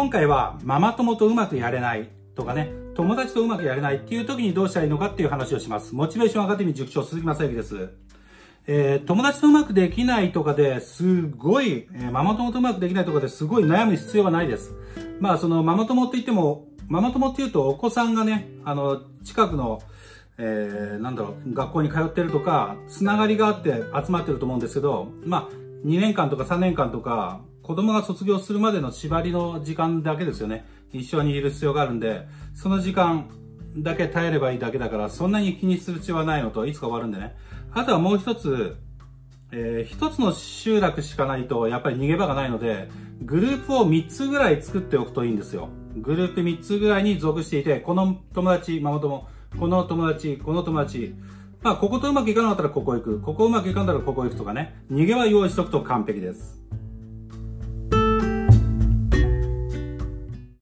今回はママ友とうまくやれないとかね、友達とうまくやれないっていう時にどうしたらいいのかっていう話をします。モチベーションアカデミー塾長鈴木正幸です。えー、友達とうまくできないとかですごい、えー、ママ友とうまくできないとかですごい悩む必要はないです。まあそのママ友って言っても、ママ友って言うとお子さんがね、あの、近くのえー、なんだろう、学校に通ってるとか、つながりがあって集まってると思うんですけど、まあ、2年間とか3年間とか、子供が卒業するまでの縛りの時間だけですよね。一緒にいる必要があるんで、その時間だけ耐えればいいだけだから、そんなに気にする必要はないのと、いつか終わるんでね。あとはもう一つ、えー、一つの集落しかないと、やっぱり逃げ場がないので、グループを3つぐらい作っておくといいんですよ。グループ3つぐらいに属していて、この友達、ママ友、この友達、この友達、まあ、こことうまくいかなかったらここ行く、ここうまくいかんだらここ行くとかね、逃げは用意しとくと完璧です。